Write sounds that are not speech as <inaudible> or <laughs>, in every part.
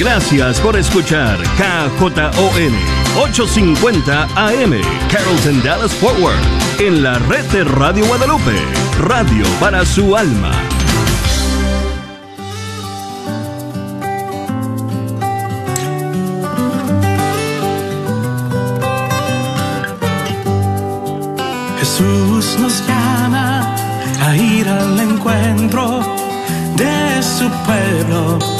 Gracias por escuchar KJON 850 AM Carrollton Dallas Forward en la red de Radio Guadalupe, radio para su alma. Jesús nos llama a ir al encuentro de su pueblo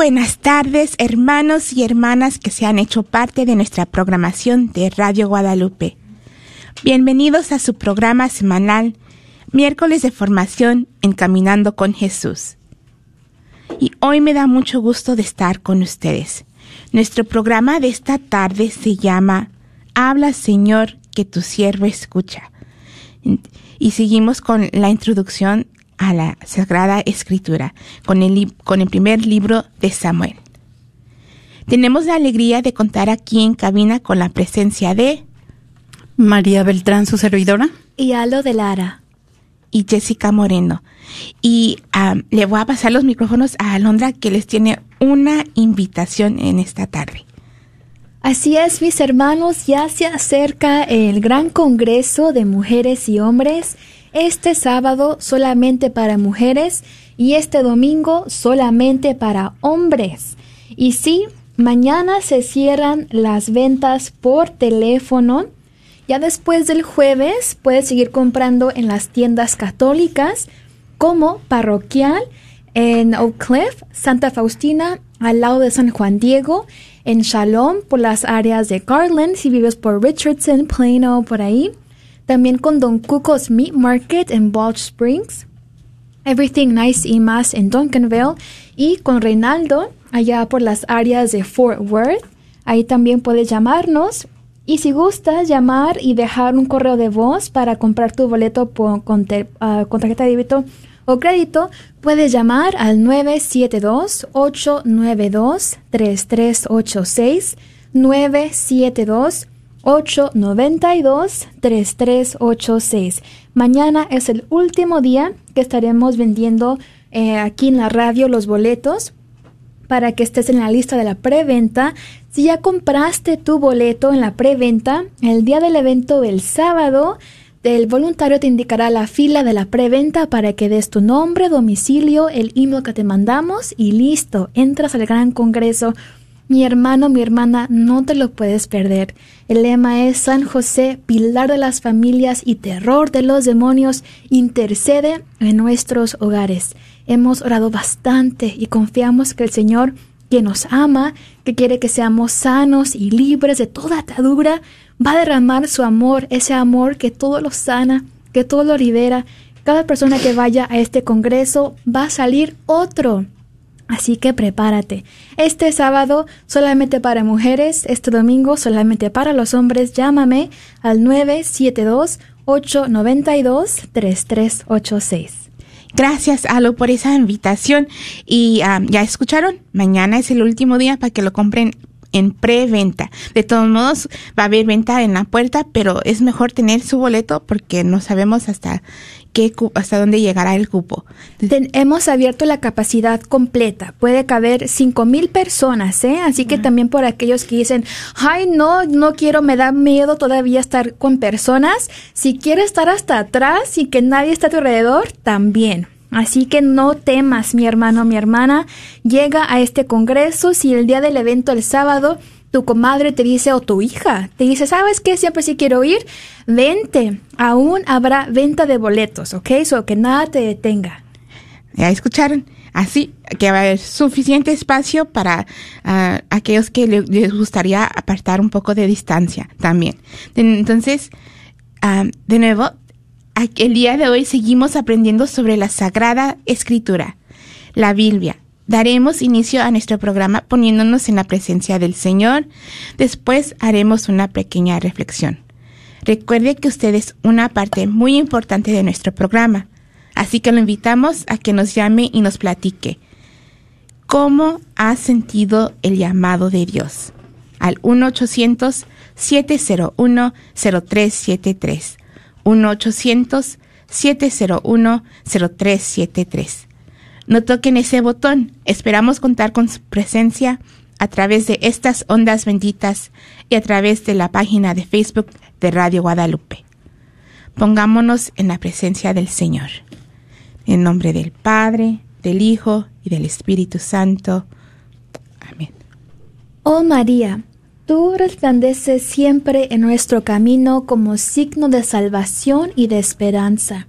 buenas tardes, hermanos y hermanas que se han hecho parte de nuestra programación de Radio Guadalupe. Bienvenidos a su programa semanal, miércoles de formación Encaminando con Jesús. Y hoy me da mucho gusto de estar con ustedes. Nuestro programa de esta tarde se llama Habla Señor, que tu siervo escucha. Y seguimos con la introducción a la Sagrada Escritura, con el, con el primer libro de Samuel. Tenemos la alegría de contar aquí en cabina con la presencia de María Beltrán, su servidora. Y Aldo de Lara. y Jessica Moreno. Y le voy a pasar los micrófonos a Alondra que les tiene una invitación en esta tarde. Así es, mis hermanos, ya se acerca el gran congreso de mujeres y hombres. Este sábado solamente para mujeres y este domingo solamente para hombres. Y sí, mañana se cierran las ventas por teléfono Ya después del jueves puedes seguir comprando en las tiendas católicas como parroquial en Oak Cliff, Santa Faustina, al lado de San Juan Diego, en Shalom por las áreas de Garland, si vives por Richardson, Plano, por ahí. También con Don Cuco's Meat Market en Balch Springs. Everything Nice y más en Duncanville. Y con Reinaldo allá por las áreas de Fort Worth. Ahí también puedes llamarnos. Y si gustas llamar y dejar un correo de voz para comprar tu boleto con, ah, con tarjeta de débito o crédito, puedes llamar al 972-892-3386, 972-892-3386. Mañana es el último día que estaremos vendiendo eh, aquí en la radio los boletos para que estés en la lista de la preventa. Si ya compraste tu boleto en la preventa, el día del evento el sábado, el voluntario te indicará la fila de la preventa para que des tu nombre, domicilio, el email que te mandamos y listo, entras al gran congreso. Mi hermano, mi hermana, no te lo puedes perder. El lema es San José, pilar de las familias y terror de los demonios, intercede en nuestros hogares. Hemos orado bastante y confiamos que el Señor, que nos ama, que quiere que seamos sanos y libres de toda atadura, va a derramar su amor, ese amor que todo lo sana, que todo lo libera. Cada persona que vaya a este congreso va a salir otro. Así que prepárate. Este sábado solamente para mujeres, este domingo solamente para los hombres. Llámame al 972-892-3386. Gracias, Alo, por esa invitación. Y ah, ya escucharon, mañana es el último día para que lo compren en preventa. De todos modos, va a haber venta en la puerta, pero es mejor tener su boleto porque no sabemos hasta qué hasta dónde llegará el cupo. hemos abierto la capacidad completa. Puede caber cinco mil personas, ¿eh? Así que también por aquellos que dicen, ay, no, no quiero, me da miedo todavía estar con personas. Si quieres estar hasta atrás y que nadie está a tu alrededor, también. Así que no temas, mi hermano, mi hermana, llega a este congreso si el día del evento el sábado tu comadre te dice o tu hija te dice, ¿sabes qué? Siempre sí quiero ir, vente. Aún habrá venta de boletos, ¿ok? So que nada te detenga. Ya escucharon. Así que va a haber suficiente espacio para ah, aquellos que les gustaría apartar un poco de distancia también. Entonces, ah, de nuevo, el día de hoy seguimos aprendiendo sobre la Sagrada Escritura, la Biblia. Daremos inicio a nuestro programa poniéndonos en la presencia del Señor. Después haremos una pequeña reflexión. Recuerde que usted es una parte muy importante de nuestro programa, así que lo invitamos a que nos llame y nos platique. ¿Cómo ha sentido el llamado de Dios? Al 1-800-701-0373 1-800-701-0373. No toquen ese botón. Esperamos contar con su presencia a través de estas ondas benditas y a través de la página de Facebook de Radio Guadalupe. Pongámonos en la presencia del Señor. En nombre del Padre, del Hijo y del Espíritu Santo. Amén. Oh María, Tú resplandeces siempre en nuestro camino como signo de salvación y de esperanza.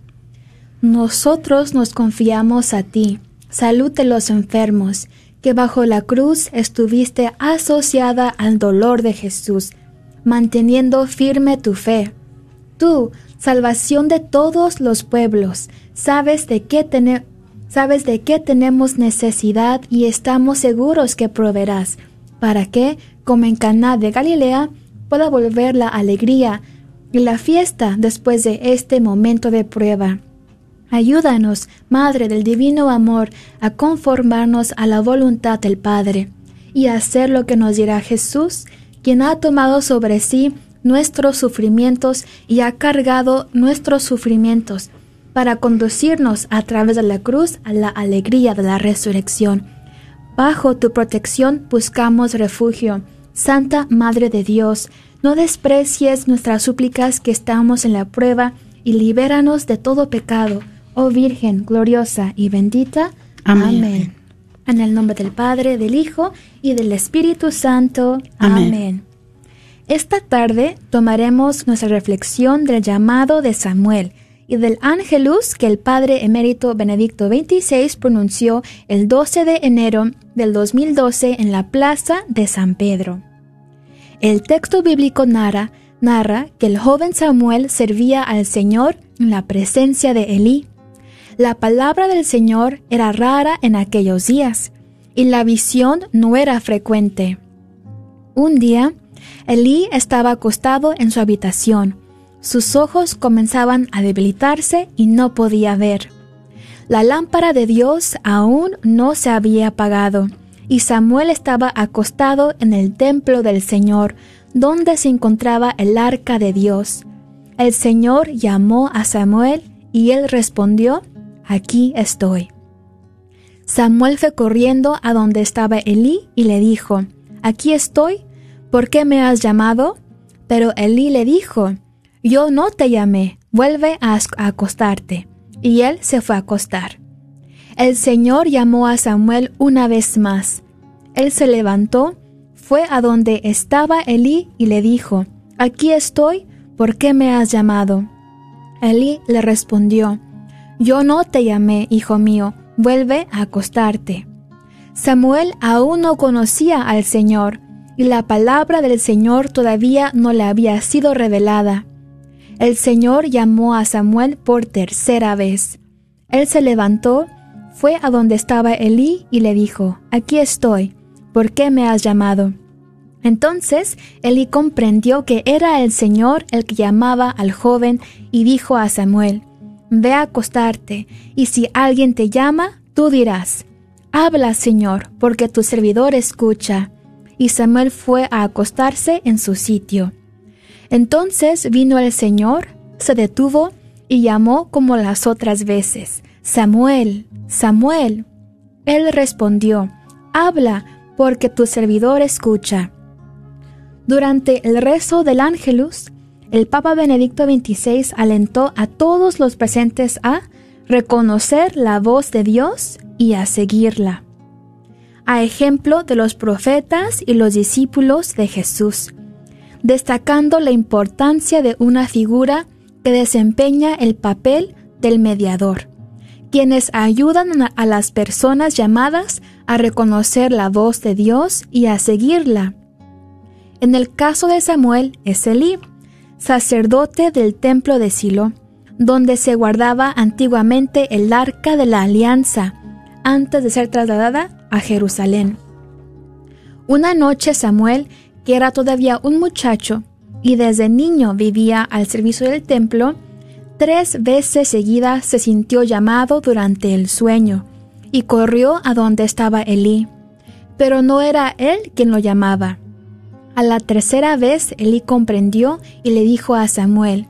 Nosotros nos confiamos a ti, salud de los enfermos, que bajo la cruz estuviste asociada al dolor de Jesús, manteniendo firme tu fe. Tú, salvación de todos los pueblos, sabes de qué, sabes de qué tenemos necesidad y estamos seguros que proveerás, para que, como en Caná de Galilea, pueda volver la alegría y la fiesta después de este momento de prueba. Ayúdanos, Madre del Divino Amor, a conformarnos a la voluntad del Padre y a hacer lo que nos dirá Jesús, quien ha tomado sobre sí nuestros sufrimientos y ha cargado nuestros sufrimientos para conducirnos a través de la cruz a la alegría de la resurrección. Bajo tu protección buscamos refugio. Santa Madre de Dios, no desprecies nuestras súplicas que estamos en la prueba y libéranos de todo pecado, oh Virgen gloriosa y bendita. Amén. En el nombre del Padre, del Hijo y del Espíritu Santo. Amén. Esta tarde tomaremos nuestra reflexión del llamado de Samuel y del ángelus que el padre emérito Benedicto XXVI pronunció el 12 de enero del 2012 en la plaza de San Pedro. El texto bíblico narra, narra que el joven Samuel servía al Señor en la presencia de Elí. La palabra del Señor era rara en aquellos días y la visión no era frecuente. Un día, Elí estaba acostado en su habitación. Sus ojos comenzaban a debilitarse y no podía ver. La lámpara de Dios aún no se había apagado, y Samuel estaba acostado en el templo del Señor, donde se encontraba el arca de Dios. El Señor llamó a Samuel y él respondió, Aquí estoy. Samuel fue corriendo a donde estaba Elí y le dijo, Aquí estoy, ¿por qué me has llamado? Pero Elí le dijo, Yo no te llamé, vuelve a acostarte. Y él se fue a acostar. El Señor llamó a Samuel una vez más. Él se levantó, fue a donde estaba Elí y le dijo, Aquí estoy, ¿por qué me has llamado? Elí le respondió, Yo no te llamé, hijo mío, vuelve a acostarte. Samuel aún no conocía al Señor, y la palabra del Señor todavía no le había sido revelada. El Señor llamó a Samuel por tercera vez. Él se levantó, fue a donde estaba Elí y le dijo, Aquí estoy, ¿por qué me has llamado? Entonces Elí comprendió que era el Señor el que llamaba al joven y dijo a Samuel, Ve a acostarte, y si alguien te llama, tú dirás, Habla, Señor, porque tu servidor escucha y Samuel fue a acostarse en su sitio. Entonces vino el Señor, se detuvo y llamó como las otras veces, Samuel, Samuel. Él respondió, Habla, porque tu servidor escucha. Durante el rezo del Ángelus, el Papa Benedicto XXVI alentó a todos los presentes a reconocer la voz de Dios y a seguirla a ejemplo de los profetas y los discípulos de Jesús, destacando la importancia de una figura que desempeña el papel del mediador, quienes ayudan a las personas llamadas a reconocer la voz de Dios y a seguirla. En el caso de Samuel es Elí, sacerdote del templo de Silo, donde se guardaba antiguamente el arca de la alianza, antes de ser trasladada a Jerusalén. Una noche Samuel, que era todavía un muchacho y desde niño vivía al servicio del templo, tres veces seguidas se sintió llamado durante el sueño y corrió a donde estaba Elí. Pero no era él quien lo llamaba. A la tercera vez Elí comprendió y le dijo a Samuel,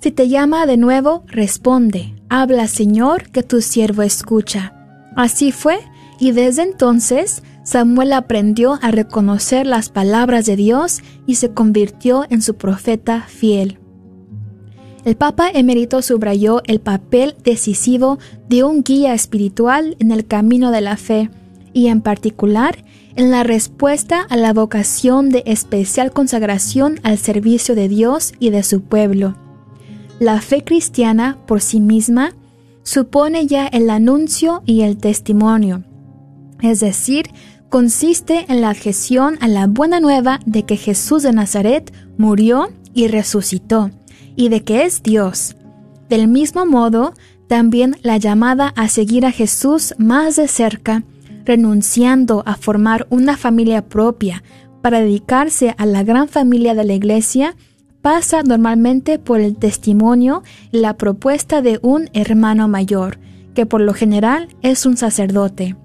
Si te llama de nuevo, responde, habla Señor, que tu siervo escucha. Así fue y desde entonces Samuel aprendió a reconocer las palabras de Dios y se convirtió en su profeta fiel. El Papa emérito subrayó el papel decisivo de un guía espiritual en el camino de la fe y en particular en la respuesta a la vocación de especial consagración al servicio de Dios y de su pueblo. La fe cristiana por sí misma supone ya el anuncio y el testimonio, es decir, consiste en la adhesión a la buena nueva de que Jesús de Nazaret murió y resucitó, y de que es Dios. Del mismo modo, también la llamada a seguir a Jesús más de cerca, renunciando a formar una familia propia para dedicarse a la gran familia de la Iglesia, pasa normalmente por el testimonio y la propuesta de un hermano mayor, que por lo general es un sacerdote.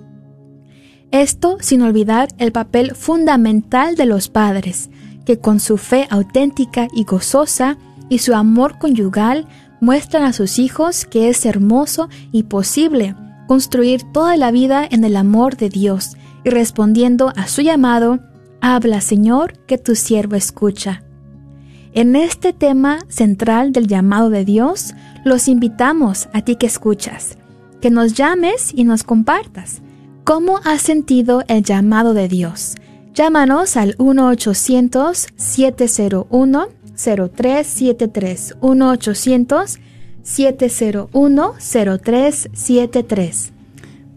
Esto sin olvidar el papel fundamental de los padres, que con su fe auténtica y gozosa y su amor conyugal muestran a sus hijos que es hermoso y posible construir toda la vida en el amor de Dios y respondiendo a su llamado, habla Señor que tu siervo escucha. En este tema central del llamado de Dios, los invitamos a ti que escuchas, que nos llames y nos compartas ¿Cómo has sentido el llamado de Dios? Llámanos al 1-800-701-0373. 1-800-701-0373.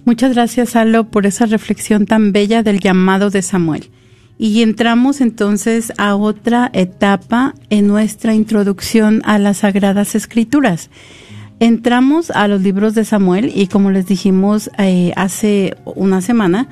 Muchas gracias, Alo, por esa reflexión tan bella del llamado de Samuel. Y entramos entonces a otra etapa en nuestra introducción a las Sagradas Escrituras. Entramos a los libros de Samuel y como les dijimos eh, hace una semana,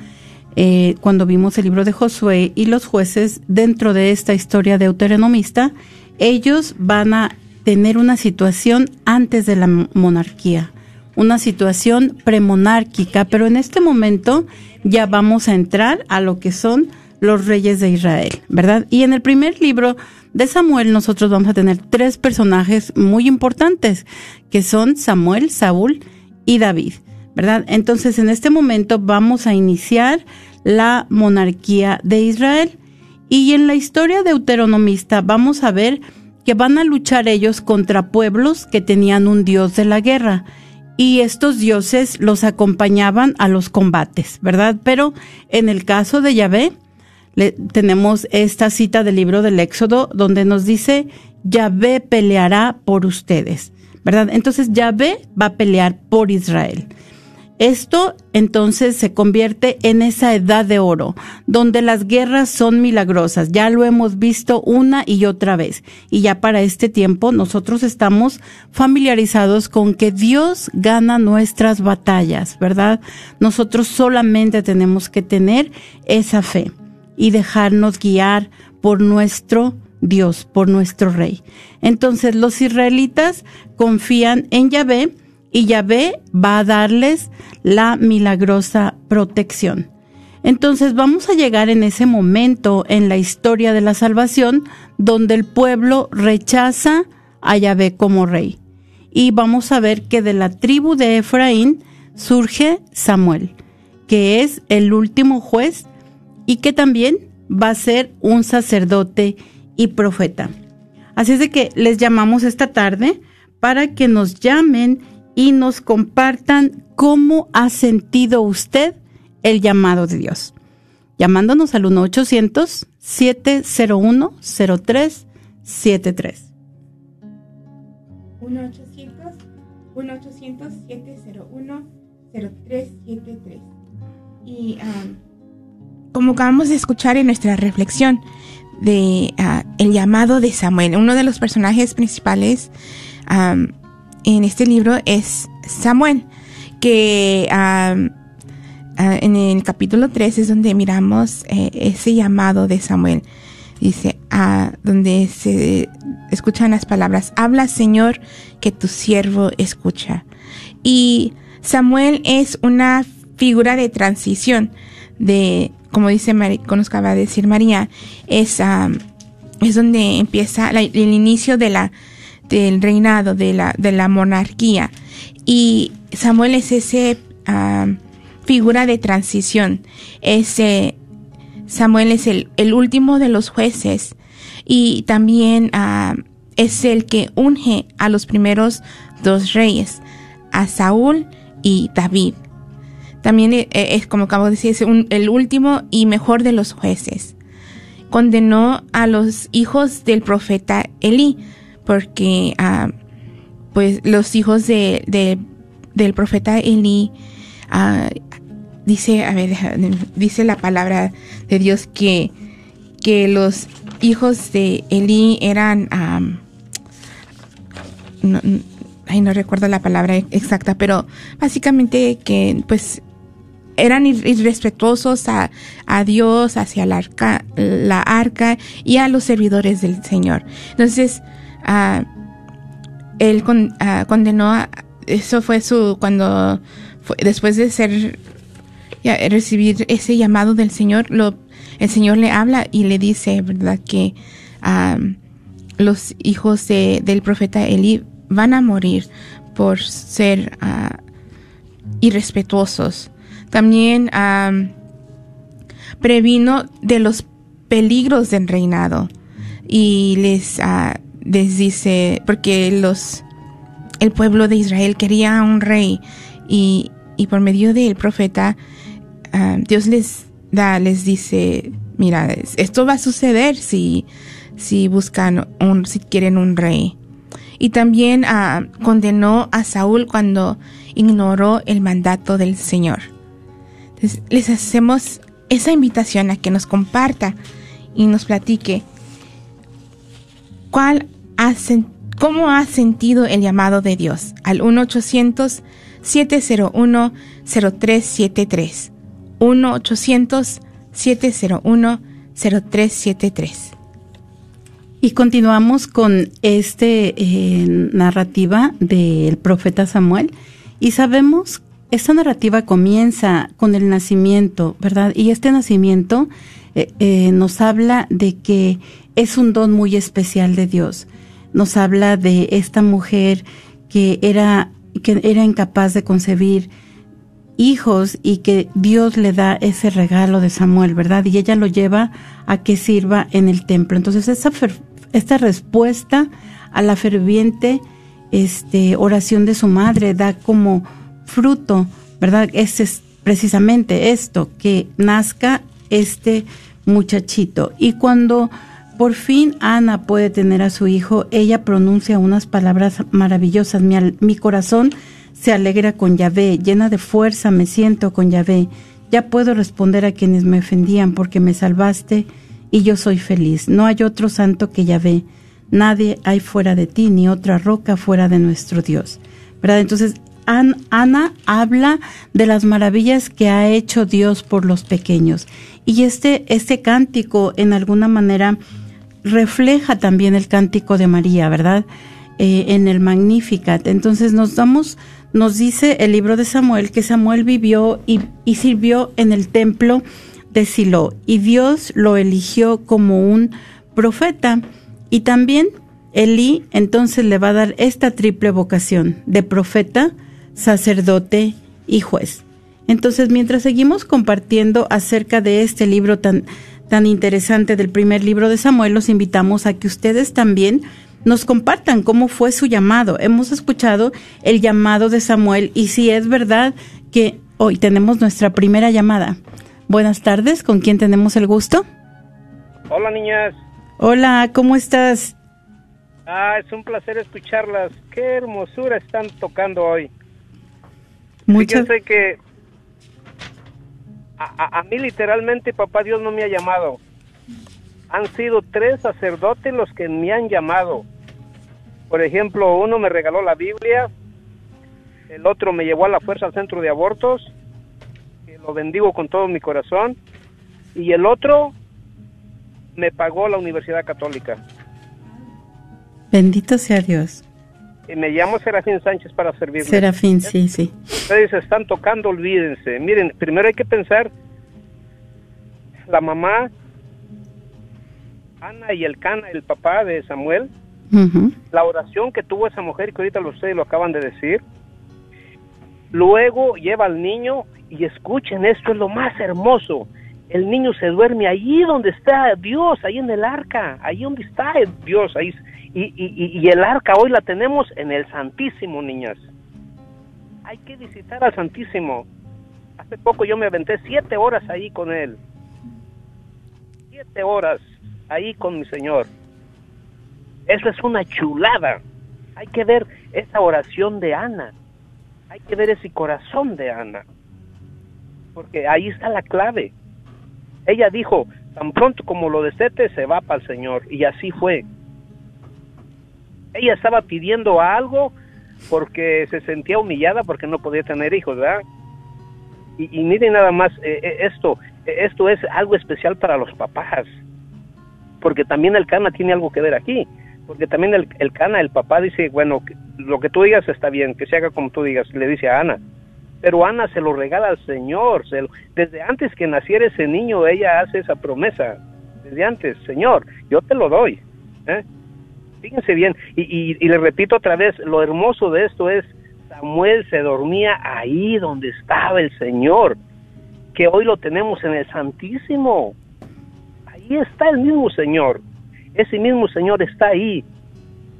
eh, cuando vimos el libro de Josué y los jueces, dentro de esta historia deuteronomista, ellos van a tener una situación antes de la monarquía, una situación premonárquica, pero en este momento ya vamos a entrar a lo que son los reyes de Israel, ¿verdad? Y en el primer libro de Samuel nosotros vamos a tener tres personajes muy importantes, que son Samuel, Saúl y David, ¿verdad? Entonces en este momento vamos a iniciar la monarquía de Israel. Y en la historia deuteronomista vamos a ver que van a luchar ellos contra pueblos que tenían un dios de la guerra. Y estos dioses los acompañaban a los combates, ¿verdad? Pero en el caso de Yahvé, tenemos esta cita del libro del Éxodo donde nos dice, Yahvé peleará por ustedes, ¿verdad? Entonces Yahvé va a pelear por Israel. Esto entonces se convierte en esa edad de oro, donde las guerras son milagrosas. Ya lo hemos visto una y otra vez. Y ya para este tiempo nosotros estamos familiarizados con que Dios gana nuestras batallas, ¿verdad? Nosotros solamente tenemos que tener esa fe y dejarnos guiar por nuestro Dios, por nuestro Rey. Entonces los israelitas confían en Yahvé y Yahvé va a darles la milagrosa protección. Entonces vamos a llegar en ese momento en la historia de la salvación donde el pueblo rechaza a Yahvé como rey. Y vamos a ver que de la tribu de Efraín surge Samuel, que es el último juez y que también va a ser un sacerdote y profeta. Así es de que les llamamos esta tarde para que nos llamen y nos compartan cómo ha sentido usted el llamado de Dios. Llamándonos al 1-800-701-0373. 1-800-701-0373. Y um, como acabamos de escuchar en nuestra reflexión de ah, el llamado de Samuel, uno de los personajes principales en este libro es Samuel, que en el capítulo 3 es donde miramos eh, ese llamado de Samuel. Dice, donde se escuchan las palabras, habla Señor, que tu siervo escucha. Y Samuel es una figura de transición de como dice decir María, es, es donde empieza el inicio de la, del reinado, de la, de la monarquía. Y Samuel es ese figura de transición. Ese, Samuel es el, el último de los jueces y también es el que unge a los primeros dos reyes, a Saúl y David. También eh, es, como acabo de decir, es el último y mejor de los jueces. Condenó a los hijos del profeta Elí, porque ah, pues los hijos de, del profeta Elí ah, dice, a ver, dice la palabra de Dios que, que los hijos de Elí eran no, no recuerdo la palabra exacta, pero básicamente que pues eran irrespetuosos a, Dios, hacia la la arca y a los servidores del Señor. Entonces, uh, él condenó, eso fue su, cuando, después de ser, recibir ese llamado del Señor, el Señor le habla y le dice, ¿verdad? Que los hijos del profeta Eli van a morir por ser irrespetuosos también previno de los peligros del reinado y les, ah, les dice, porque los, el pueblo de Israel quería un rey y, y por medio del profeta Dios les da, les dice, mira, esto va a suceder si, si buscan un, si quieren un rey. Y también ah, condenó a Saúl cuando ignoró el mandato del Señor. Entonces, les hacemos esa invitación a que nos comparta y nos platique cómo ha sentido el llamado de Dios al 1-800-701-0373. 1-800-701-0373. Y continuamos con este eh, narrativa del profeta Samuel y sabemos esta narrativa comienza con el nacimiento, ¿verdad? Y este nacimiento eh, eh, nos habla de que es un don muy especial de Dios. Nos habla de esta mujer que era que era incapaz de concebir hijos y que Dios le da ese regalo de Samuel, ¿verdad? Y ella lo lleva a que sirva en el templo. Entonces, esta respuesta a la ferviente este, oración de su madre da como fruto, ¿verdad? Es precisamente esto, que nazca este muchachito. Y cuando por fin Ana puede tener a su hijo, ella pronuncia unas palabras maravillosas. Mi, mi corazón se alegra con Yahvé, llena de fuerza me siento con Yahvé. Ya puedo responder a quienes me ofendían porque me salvaste y yo soy feliz. No hay otro santo que Yahvé. Nadie hay fuera de ti, ni otra roca fuera de nuestro Dios. ¿Verdad? Entonces, Ana habla de las maravillas que ha hecho Dios por los pequeños. Y este, este cántico, en alguna manera, refleja también el cántico de María, ¿verdad? Eh, en el Magnificat. Entonces nos damos, nos dice el libro de Samuel que Samuel vivió y, y sirvió en el templo de Silo y Dios lo eligió como un profeta y también Elí entonces le va a dar esta triple vocación de profeta, sacerdote y juez. Entonces, mientras seguimos compartiendo acerca de este libro tan, tan interesante del primer libro de Samuel, los invitamos a que ustedes también nos compartan cómo fue su llamado. Hemos escuchado el llamado de Samuel y si es verdad que hoy tenemos nuestra primera llamada. Buenas tardes, ¿con quién tenemos el gusto? Hola niñas. Hola, ¿cómo estás? Ah, es un placer escucharlas. Qué hermosura están tocando hoy. Muchas. Fíjense que a, a, mí literalmente papá Dios no me ha llamado. Han sido tres sacerdotes los que me han llamado. Por ejemplo, uno me regaló la Biblia, el otro me llevó a la fuerza al centro de abortos lo bendigo con todo mi corazón. Y el otro me pagó la Universidad Católica. Bendito sea Dios. Me llamo Serafín Sánchez para servirle. Serafín, sí, sí. Ustedes están tocando, olvídense. Miren, primero hay que pensar, la mamá, Ana y el Cana, el papá de Samuel, la oración que tuvo esa mujer, que ahorita ustedes lo acaban de decir, luego lleva al niño y escuchen, esto es lo más hermoso. El niño se duerme allí donde está Dios, ahí en el arca, ahí donde está Dios, ahí. Y, y, y el arca hoy la tenemos en el Santísimo, niñas. Hay que visitar al Santísimo. Hace poco yo me aventé siete horas ahí con él. Siete horas ahí con mi Señor. Eso es una chulada. Hay que ver esa oración de Ana. Hay que ver ese corazón de Ana porque ahí está la clave. Ella dijo, tan pronto como lo desete, se va para el Señor, y así fue. Ella estaba pidiendo algo porque se sentía humillada porque no podía tener hijos, ¿verdad? Y, y miren nada más, eh, eh, esto, eh, esto es algo especial para los papás, porque también el cana tiene algo que ver aquí, porque también el, el cana, el papá dice, bueno, lo que tú digas está bien, que se haga como tú digas, le dice a Ana, pero Ana se lo regala al Señor. desde antes que naciera ese niño, ella hace esa promesa. Desde antes, Señor, yo te lo doy. ¿eh? Fíjense bien. Y, le repito otra vez, lo hermoso de esto es, Samuel se dormía ahí donde estaba el Señor, que hoy lo tenemos en el Santísimo. Ahí está el mismo Señor. Ese mismo Señor está ahí.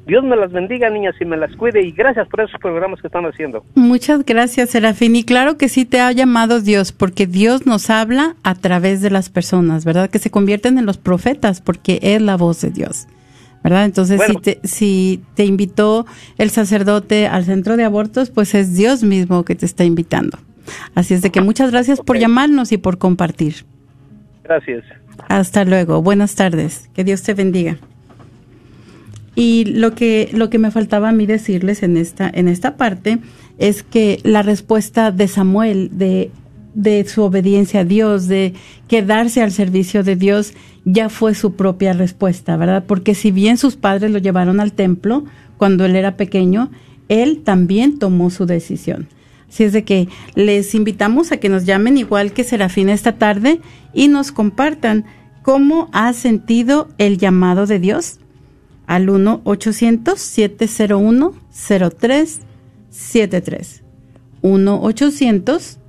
Dios me las bendiga, niñas, y me las cuide. Y gracias por esos programas que están haciendo. Muchas gracias, Serafín. Y claro que sí te ha llamado Dios, porque Dios nos habla a través de las personas, ¿verdad? Que se convierten en los profetas, porque es la voz de Dios. ¿Verdad? Entonces, si, te, si te invitó el sacerdote al centro de abortos, pues es Dios mismo que te está invitando. Así es de que muchas gracias por llamarnos y por compartir. Gracias. Hasta luego. Buenas tardes. Que Dios te bendiga. Y lo que lo que me faltaba a mí decirles en esta en esta parte es que la respuesta de Samuel de de su obediencia a Dios, de quedarse al servicio de Dios, ya fue su propia respuesta, ¿verdad? Porque si bien sus padres lo llevaron al templo cuando él era pequeño, él también tomó su decisión. Así es de que les invitamos a que nos llamen igual que Serafín esta tarde y nos compartan cómo ha sentido el llamado de Dios al 1-800-701-0373. 1-800-701-0373.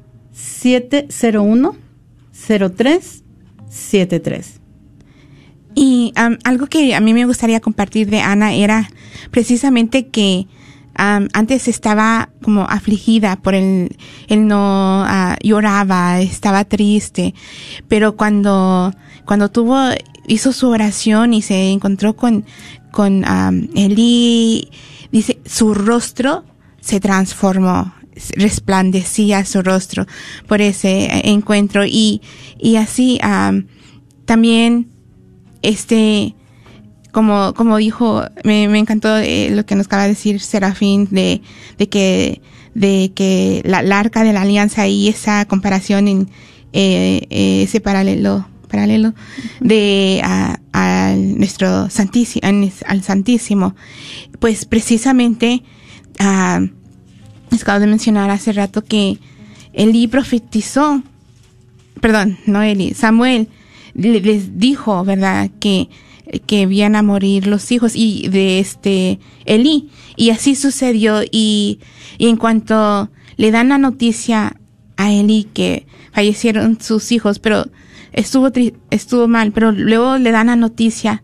Y algo que a mí me gustaría compartir de Ana era precisamente que antes estaba como afligida por el, él no ah, lloraba, estaba triste, pero cuando, cuando tuvo, hizo su oración y se encontró con, con Eli, dice, su rostro se transformó, resplandecía su rostro por ese encuentro. Y, y así también este, como, como dijo, me, me encantó eh, lo que nos acaba de decir Serafín de, de que, de que la, arca de la alianza y esa comparación en eh, eh, ese paralelo, paralelo de a, nuestro santísimo, al santísimo, pues precisamente, acabo de mencionar hace rato que Eli profetizó, perdón, no Eli, Samuel, les dijo, ¿verdad? Que, que iban a morir los hijos y de este Elí. Y así sucedió y, en cuanto le dan la noticia a Elí que fallecieron sus hijos, pero estuvo, estuvo mal, pero luego le dan la noticia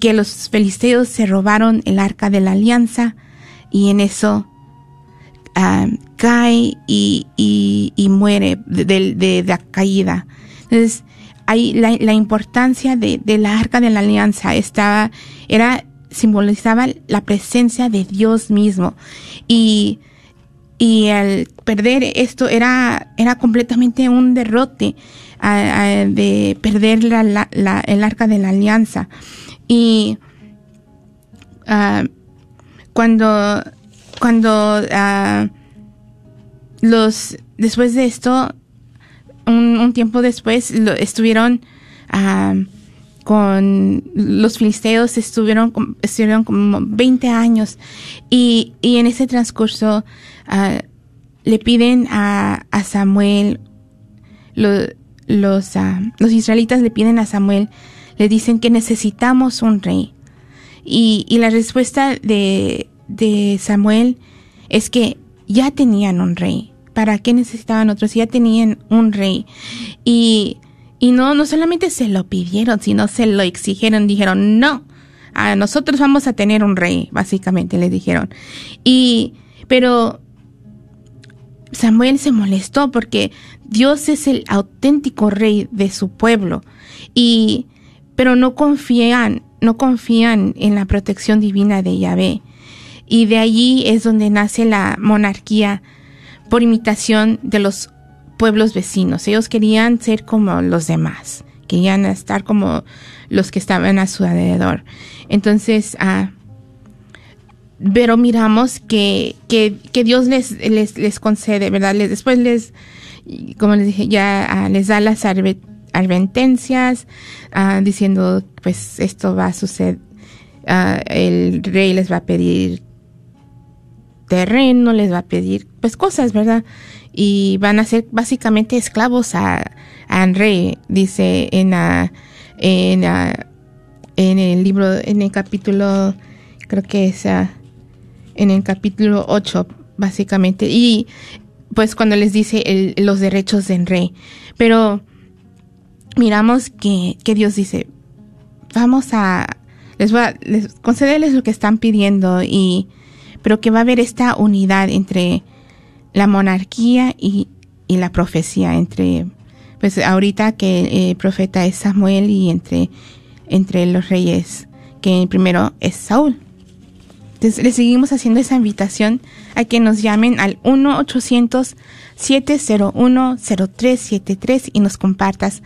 que los filisteos se robaron el arca de la alianza y en eso ah, cae y, y, muere de, de, la caída. Entonces, ahí la, importancia de, de, la arca de la alianza estaba, era, simbolizaba la presencia de Dios mismo. Y, y al perder esto era, era completamente un derrote de perder el arca de la alianza. Y uh, cuando, cuando uh, los, después de esto, un, tiempo después lo, estuvieron con los filisteos, estuvieron, estuvieron como 20 años y, y en ese transcurso ah, le piden a, a Samuel, los, ah, los israelitas le piden a Samuel, le dicen que necesitamos un rey. Y, y la respuesta de, de Samuel es que ya tenían un rey ¿Para qué necesitaban otros? Ya tenían un rey. Y, y no, no solamente se lo pidieron, sino se lo exigieron. Dijeron, no, a nosotros vamos a tener un rey, básicamente le dijeron. Y, pero Samuel se molestó porque Dios es el auténtico rey de su pueblo. Y, pero no confían, no confían en la protección divina de Yahvé. Y de allí es donde nace la monarquía por imitación de los pueblos vecinos. Ellos querían ser como los demás, querían estar como los que estaban a su alrededor. Entonces, ah, pero miramos que, que, Dios les, les, les, concede, ¿verdad? Les, después les, como les dije, ya ah, les da las advertencias ah, diciendo, pues esto va a suceder, el rey les va a pedir terreno, les va a pedir pues cosas, ¿verdad? Y van a ser básicamente esclavos a, a rey, dice en, la, en, en el libro, en el capítulo, creo que es en el capítulo 8, básicamente. Y pues cuando les dice los derechos del rey. Pero miramos que, que Dios dice, vamos a, les va les concederles lo que están pidiendo y pero que va a haber esta unidad entre la monarquía y, y la profecía entre pues ahorita que el profeta es Samuel y entre entre los reyes que primero es Saúl. Entonces le seguimos haciendo esa invitación a que nos llamen al 1-800-701-0373 y nos compartas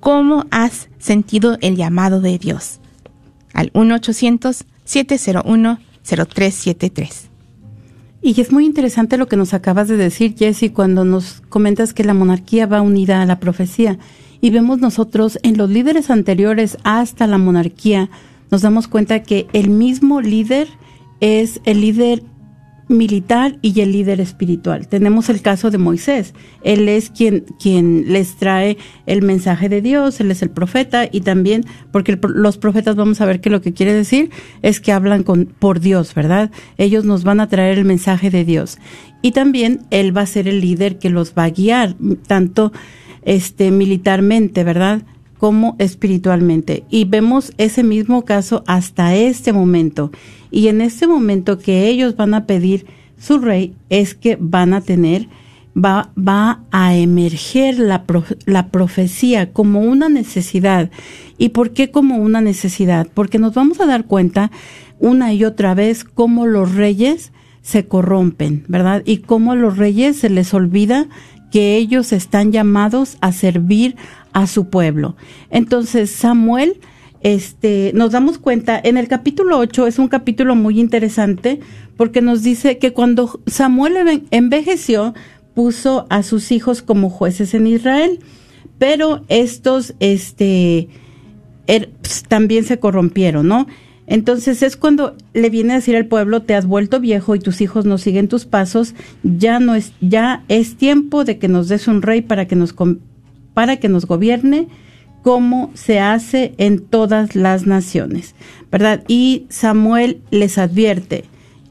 cómo has sentido el llamado de Dios. Al 1-800-701-0373. Y es muy interesante lo que nos acabas de decir, Jesse, cuando nos comentas que la monarquía va unida a la profecía. Y vemos nosotros en los líderes anteriores hasta la monarquía, nos damos cuenta que el mismo líder es el líder militar y el líder espiritual. Tenemos el caso de Moisés. Él es quien, quien les trae el mensaje de Dios, él es el profeta y también, porque los profetas vamos a ver que lo que quiere decir es que hablan con, por Dios, ¿verdad? Ellos nos van a traer el mensaje de Dios. Y también él va a ser el líder que los va a guiar, tanto este, militarmente, ¿verdad? como espiritualmente. Y vemos ese mismo caso hasta este momento. Y en este momento que ellos van a pedir su rey es que van a tener, va, va a emerger la, la profecía como una necesidad. ¿Y por qué como una necesidad? Porque nos vamos a dar cuenta una y otra vez cómo los reyes se corrompen, ¿verdad? Y cómo a los reyes se les olvida que ellos están llamados a servir a su pueblo. Entonces, Samuel, este, nos damos cuenta, en el capítulo 8 es un capítulo muy interesante porque nos dice que cuando Samuel envejeció, puso a sus hijos como jueces en Israel, pero estos, este, er, pues, también se corrompieron, ¿no? Entonces es cuando le viene a decir al pueblo, te has vuelto viejo y tus hijos no siguen tus pasos, ya no es, ya es tiempo de que nos des un rey para que nos, para que nos gobierne como se hace en todas las naciones, ¿verdad? Y Samuel les advierte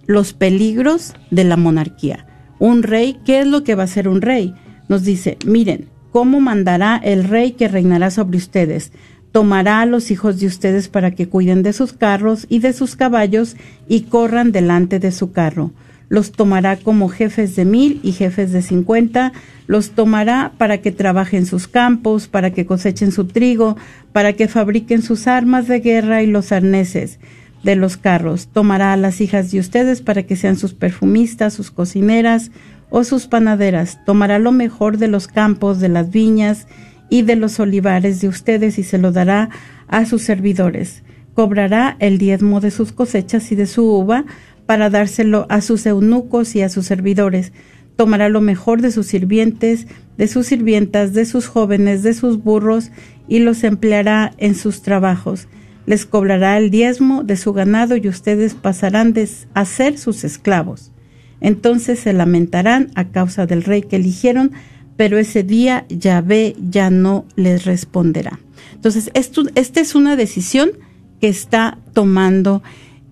los peligros de la monarquía. Un rey, ¿qué es lo que va a ser un rey? Nos dice, miren, ¿cómo mandará el rey que reinará sobre ustedes? tomará a los hijos de ustedes para que cuiden de sus carros y de sus caballos y corran delante de su carro. Los tomará como jefes de mil y jefes de cincuenta, los tomará para que trabajen sus campos, para que cosechen su trigo, para que fabriquen sus armas de guerra y los arneses de los carros. Tomará a las hijas de ustedes para que sean sus perfumistas, sus cocineras o sus panaderas. Tomará lo mejor de los campos, de las viñas y de los olivares de ustedes y se lo dará a sus servidores. Cobrará el diezmo de sus cosechas y de su uva para dárselo a sus eunucos y a sus servidores. Tomará lo mejor de sus sirvientes, de sus sirvientas, de sus jóvenes, de sus burros y los empleará en sus trabajos. Les cobrará el diezmo de su ganado y ustedes pasarán a ser sus esclavos. Entonces se lamentarán a causa del rey que eligieron, pero ese día Yahvé ya no les responderá. Entonces, esta es una decisión que está tomando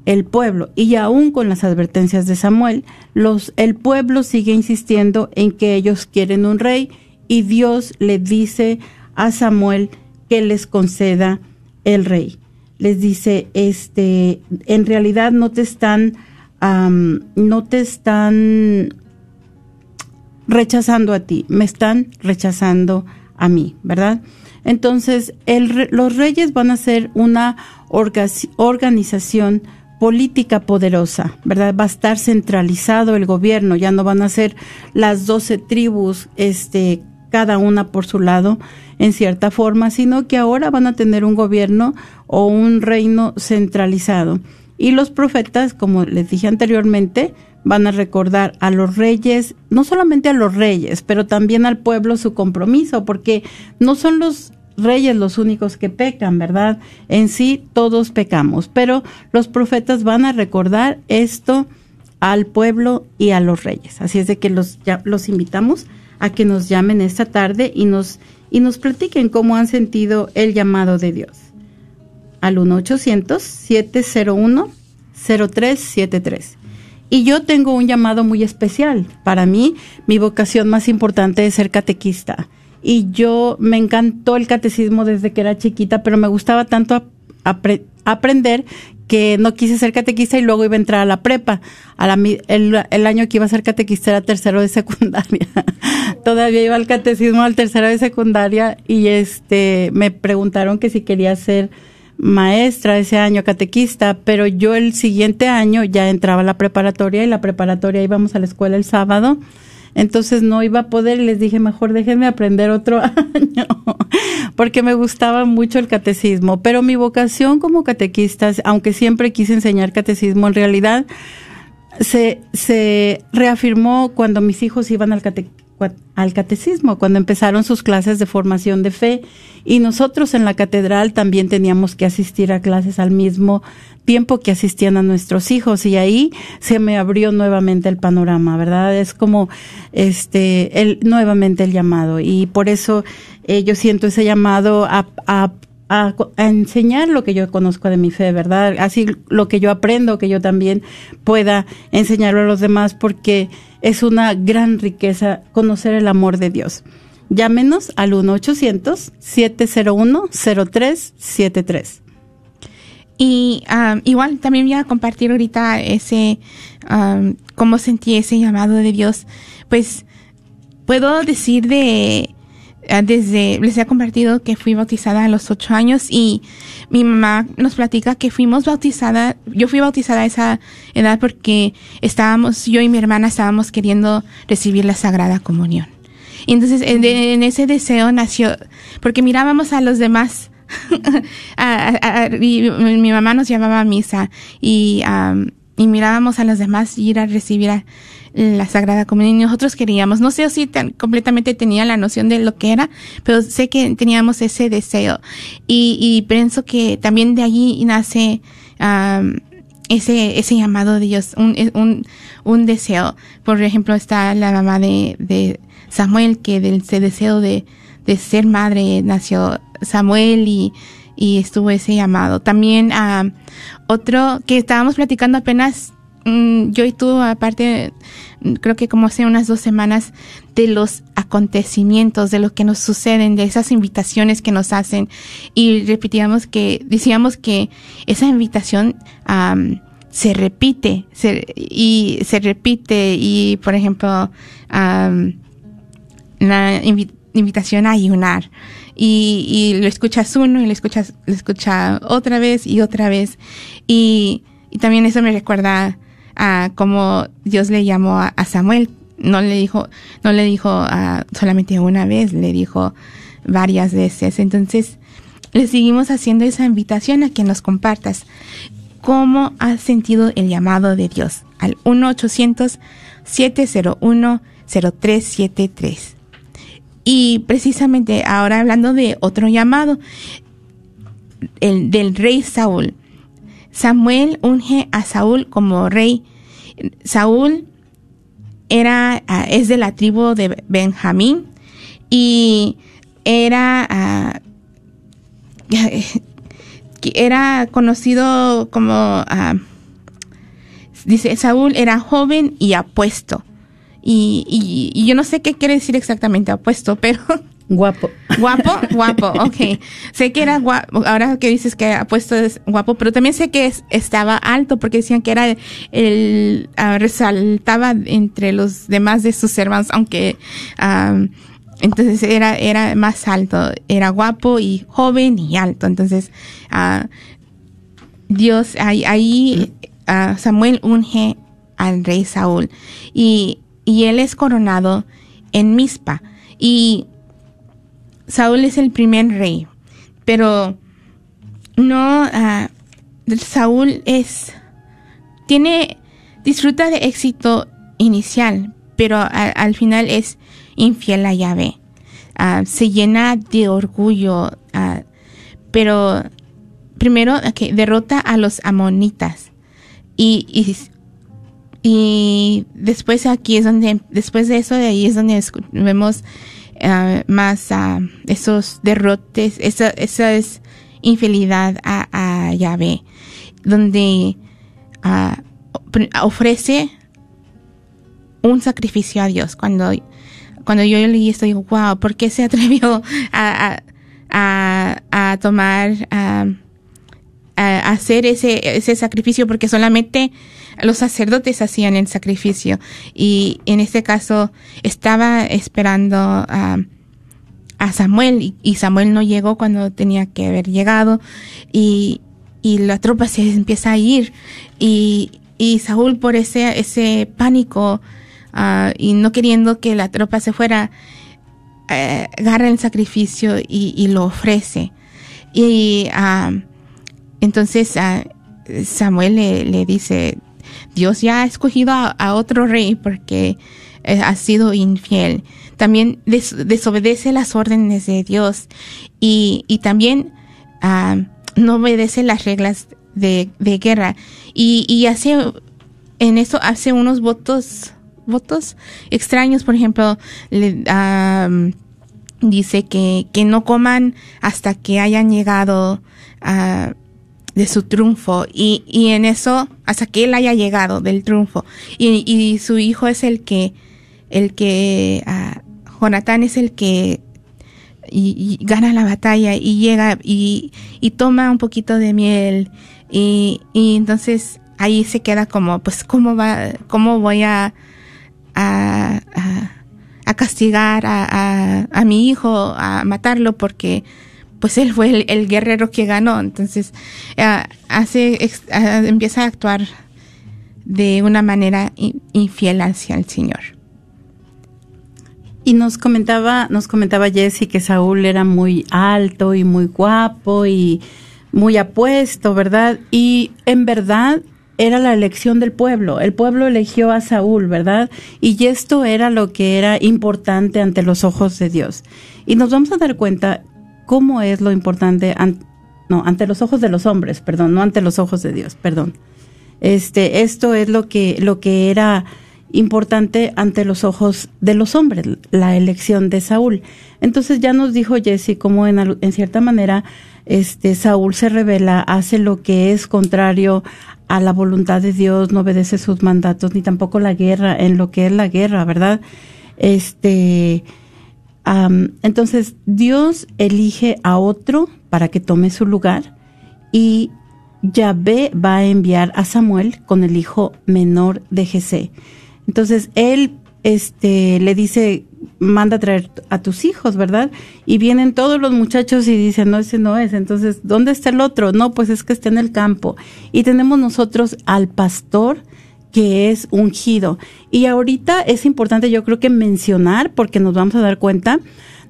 el pueblo y aún con las advertencias de Samuel, los, el pueblo sigue insistiendo en que ellos quieren un rey y Dios le dice a Samuel que les conceda el rey. Les dice, este, en realidad no te están, no te están rechazando a ti, me están rechazando a mí, ¿verdad? Entonces, los reyes van a ser una organización política poderosa, ¿verdad? Va a estar centralizado el gobierno, ya no van a ser las doce tribus, este, cada una por su lado, en cierta forma, sino que ahora van a tener un gobierno o un reino centralizado. Y los profetas, como les dije anteriormente, van a recordar a los reyes, no solamente a los reyes, pero también al pueblo su compromiso, porque no son los reyes los únicos que pecan, ¿verdad? En sí todos pecamos, pero los profetas van a recordar esto al pueblo y a los reyes. Así es de que los, los invitamos a que nos llamen esta tarde y nos, y nos platiquen cómo han sentido el llamado de Dios. Al 1-800-701-0373. Y yo tengo un llamado muy especial. Para mí, mi vocación más importante es ser catequista. Y yo me encantó el catecismo desde que era chiquita, pero me gustaba tanto aprender que no quise ser catequista y luego iba a entrar a la prepa. A la, el, el año que iba a ser catequista era tercero de secundaria. <laughs> Todavía iba al catecismo al tercero de secundaria y este me preguntaron que si quería ser maestra ese año catequista, pero yo el siguiente año ya entraba a la preparatoria y la preparatoria íbamos a la escuela el sábado entonces no iba a poder y les dije, mejor déjenme aprender otro <laughs> año, porque me gustaba mucho el catecismo. Pero mi vocación como catequista, aunque siempre quise enseñar catecismo, en realidad se, se reafirmó cuando mis hijos iban al catecismo al catecismo, cuando empezaron sus clases de formación de fe. Y nosotros en la catedral también teníamos que asistir a clases al mismo tiempo que asistían a nuestros hijos. Y ahí se me abrió nuevamente el panorama, ¿verdad? Es como este, el, nuevamente el llamado. Y por eso eh, yo siento ese llamado a, a a, enseñar lo que yo conozco de mi fe, ¿verdad? Así lo que yo aprendo, que yo también pueda enseñarlo a los demás, porque es una gran riqueza conocer el amor de Dios. Llámenos al 1-800-701-0373. Y um, igual también voy a compartir ahorita ese, um, cómo sentí ese llamado de Dios. Pues puedo decir de, desde, les he compartido que fui bautizada a los ocho años y mi mamá nos platica que fuimos bautizada, yo fui bautizada a esa edad porque estábamos, yo y mi hermana estábamos queriendo recibir la Sagrada Comunión. Y entonces en, ese deseo nació, porque mirábamos a los demás, <laughs> mi mamá nos llevaba a misa y, y mirábamos a los demás ir a recibir a, la Sagrada Comunión. Nosotros queríamos, no sé si tan, completamente tenía la noción de lo que era, pero sé que teníamos ese deseo. Y, y pienso que también de allí nace ese, ese llamado de Dios, un, un, un deseo. Por ejemplo, está la mamá de, de Samuel, que de ese deseo de, de ser madre nació Samuel y, y estuvo ese llamado. También otro que estábamos platicando apenas Mm, yo y tú, aparte, creo que como hace unas dos semanas, de los acontecimientos, de lo que nos suceden, de esas invitaciones que nos hacen. Y repetíamos que, decíamos que esa invitación se repite, y se repite, y por ejemplo, la invitación a ayunar. Y, y, lo escuchas uno y lo escuchas, lo escucha otra vez y otra vez. Y, y también eso me recuerda a cómo Dios le llamó a, Samuel. No le dijo, no le dijo solamente una vez, le dijo varias veces. Entonces, le seguimos haciendo esa invitación a que nos compartas cómo has sentido el llamado de Dios al 1-800-701-0373. Y precisamente ahora hablando de otro llamado, el del rey Saúl. Samuel unge a Saúl como rey. Saúl era, ah, es de la tribu de Benjamín y era, ah, <laughs> era conocido como, ah, dice, Saúl era joven y apuesto. Y, y, yo no sé qué quiere decir exactamente apuesto, <laughs> pero Guapo. Guapo, guapo, <laughs> ok. sé que era guapo, ahora que dices que ha puesto es guapo, pero también sé que estaba alto porque decían que era el, ah, resaltaba entre los demás de sus hermanos, aunque, entonces era, era más alto, era guapo y joven y alto. Entonces, uh, Dios, ahí, ahí uh, Samuel unge al rey Saúl y, y él es coronado en Mispa. Y Saúl es el primer rey, pero no, uh, Saúl es, tiene, disfruta de éxito inicial, pero al final es infiel a Yahvé. Uh, se llena de orgullo, uh, pero primero derrota a los amonitas y, y, y, después aquí es donde, después de eso, de ahí es donde vemos eh, más a esos derrotes, esa, esa es infidelidad a, a Yahvé, donde ah, ofrece un sacrificio a Dios. Cuando, cuando yo leí esto, digo, wow, ¿por qué se atrevió a, a, a tomar a hacer ese, ese sacrificio porque solamente los sacerdotes hacían el sacrificio. Y en este caso estaba esperando a, a Samuel y, Samuel no llegó cuando tenía que haber llegado. Y, y la tropa se empieza a ir. Y, y Saúl por ese, ese pánico ah, y no queriendo que la tropa se fuera, eh, agarra el sacrificio y, lo ofrece. Y ah, entonces ah, Samuel le, le, dice, Dios ya ha escogido a, otro rey porque eh, ha sido infiel. También desobedece las órdenes de Dios y, y también no obedece las reglas de, guerra. Y, y hace, en eso hace unos votos, votos extraños, por ejemplo, le, dice que, que no coman hasta que hayan llegado a de su triunfo. Y, y en eso hasta que él haya llegado del triunfo. Y, y su hijo es el que el que uh, Jonatán es el que y, gana la batalla y llega y, y, toma un poquito de miel. Y, y entonces ahí se queda como pues cómo va cómo voy a a, a, a castigar a, a mi hijo a matarlo porque pues él fue el, guerrero que ganó. Entonces, uh, hace, uh, empieza a actuar de una manera infiel hacia el Señor. Y nos comentaba, nos comentaba Jesse que Saúl era muy alto y muy guapo y muy apuesto, ¿verdad? Y en verdad era la elección del pueblo. El pueblo eligió a Saúl, ¿verdad? Y esto era lo que era importante ante los ojos de Dios. Y nos vamos a dar cuenta cómo es lo importante, no, ante los ojos de los hombres, perdón, no ante los ojos de Dios, perdón. Este, esto es lo que, lo que era importante ante los ojos de los hombres, la elección de Saúl. Entonces ya nos dijo Jesse cómo en, en cierta manera este Saúl se revela, hace lo que es contrario a la voluntad de Dios, no obedece sus mandatos, ni tampoco la guerra, en lo que es la guerra, ¿verdad? Este, entonces Dios elige a otro para que tome su lugar y Yahvé va a enviar a Samuel con el hijo menor de Jesé. Entonces él este, le dice, manda a traer a tus hijos, ¿verdad? Y vienen todos los muchachos y dicen, no, ese no es. Entonces, ¿dónde está el otro? No, pues es que está en el campo. Y tenemos nosotros al pastor que es ungido. Y ahorita es importante yo creo que mencionar, porque nos vamos a dar cuenta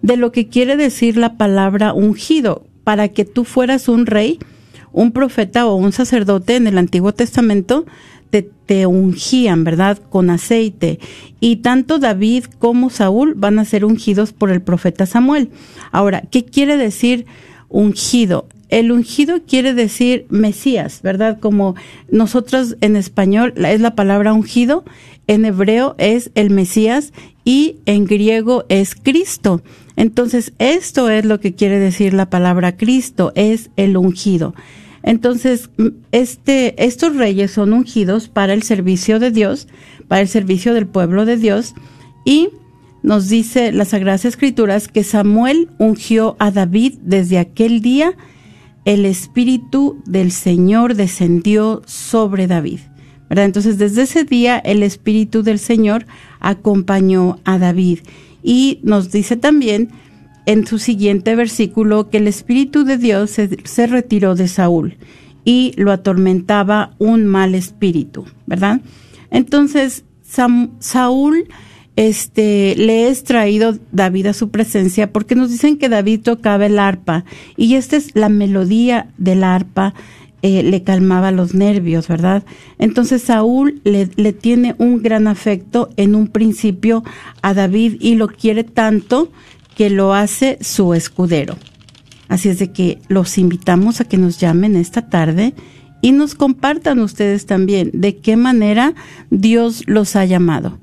de lo que quiere decir la palabra ungido. Para que tú fueras un rey, un profeta o un sacerdote en el Antiguo Testamento, te, te, ungían, ¿verdad? Con aceite. Y tanto David como Saúl van a ser ungidos por el profeta Samuel. Ahora, ¿qué quiere decir ungido? El ungido quiere decir Mesías, ¿verdad? Como nosotros en español es la palabra ungido, en hebreo es el Mesías y en griego es Cristo. Entonces, esto es lo que quiere decir la palabra Cristo, es el ungido. Entonces, este, estos reyes son ungidos para el servicio de Dios, para el servicio del pueblo de Dios y nos dice las Sagradas Escrituras que Samuel ungió a David desde aquel día el Espíritu del Señor descendió sobre David. ¿verdad? Entonces, desde ese día el Espíritu del Señor acompañó a David. Y nos dice también en su siguiente versículo que el Espíritu de Dios se, retiró de Saúl y lo atormentaba un mal espíritu, ¿verdad? Entonces, Saúl este, le es traído David a su presencia porque nos dicen que David tocaba el arpa y esta es la melodía del arpa eh, le calmaba los nervios, ¿verdad? Entonces Saúl le, le tiene un gran afecto en un principio a David y lo quiere tanto que lo hace su escudero. Así es de que los invitamos a que nos llamen esta tarde y nos compartan ustedes también de qué manera Dios los ha llamado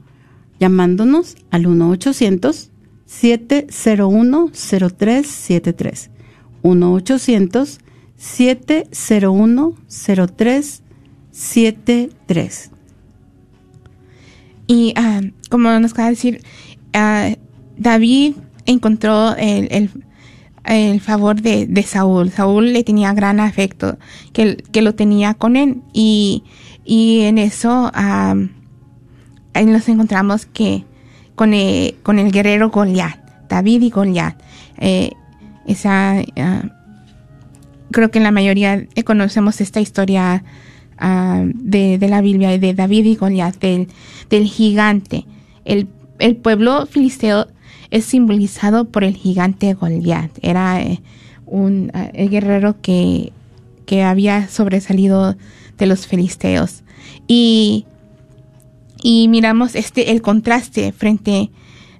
llamándonos al 1-800-701-0373. 1-800-701-0373. Y uh, como nos acaba de decir, uh, David encontró el, el el favor de, de Saúl. Saúl le tenía gran afecto, que, que lo tenía con él. Y, y en eso ahí nos encontramos que con el, con el guerrero Goliat, David y Goliat. Eh, esa, ah, creo que la mayoría conocemos esta historia ah, de, de, la Biblia de David y Goliat, del, del gigante. El, el pueblo filisteo es simbolizado por el gigante Goliat. Era eh, un eh, guerrero que, que, había sobresalido de los filisteos. Y, y miramos este, el contraste frente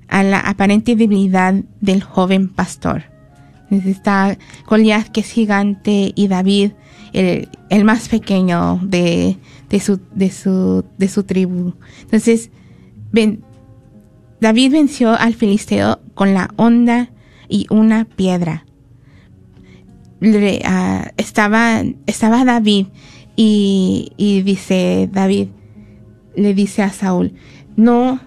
a la aparente debilidad del joven pastor. Está Goliat, que es gigante, y David, el, el más pequeño de, de, su, de, su, de su tribu. Entonces, David venció al filisteo con la onda y una piedra. Uh, estaba, estaba David y, y, dice David, le dice a Saúl, no,